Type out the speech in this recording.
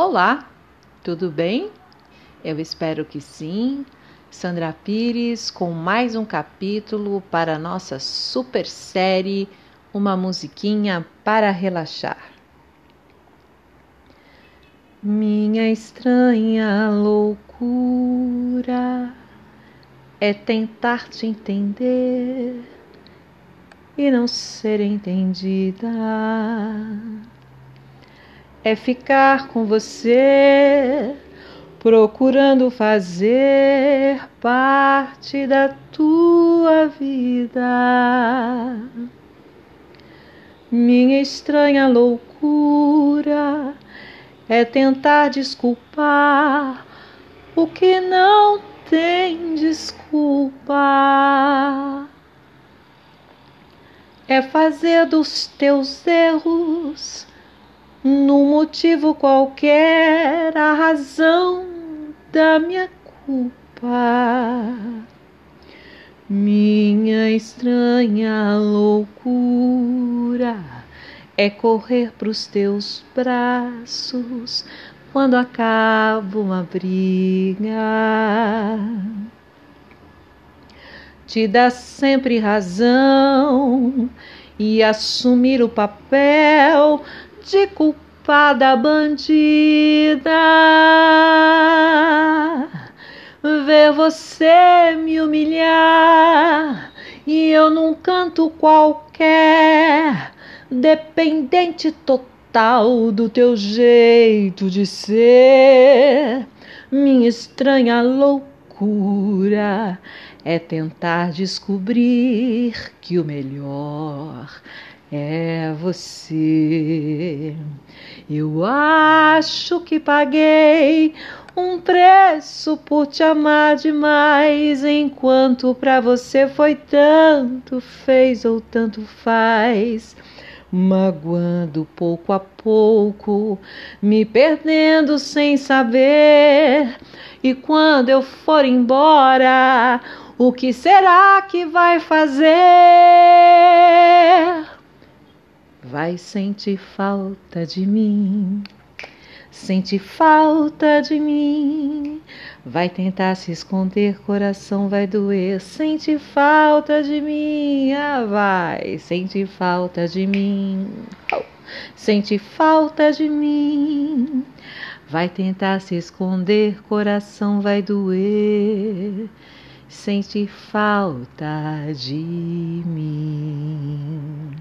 Olá, tudo bem? Eu espero que sim. Sandra Pires com mais um capítulo para a nossa super série Uma musiquinha para relaxar. Minha estranha loucura é tentar te entender e não ser entendida é ficar com você, procurando fazer parte da tua vida. Minha estranha loucura é tentar desculpar o que não tem desculpa. É fazer dos teus erros num motivo qualquer, a razão da minha culpa. Minha estranha loucura é correr pros teus braços quando acaba uma briga. Te dá sempre razão e assumir o papel de culpada bandida. Ver você me humilhar e eu num canto qualquer, dependente total do teu jeito de ser, minha estranha loucura é tentar descobrir que o melhor é você. Eu acho que paguei um preço por te amar demais, enquanto para você foi tanto fez ou tanto faz. Magoando pouco a pouco, me perdendo sem saber. E quando eu for embora, o que será que vai fazer? Vai sentir falta de mim, sente falta de mim. Vai tentar se esconder, coração vai doer. Sente falta de mim, ah, vai. Sente falta de mim, sente falta de mim. Vai tentar se esconder, coração vai doer. Sente falta de mim.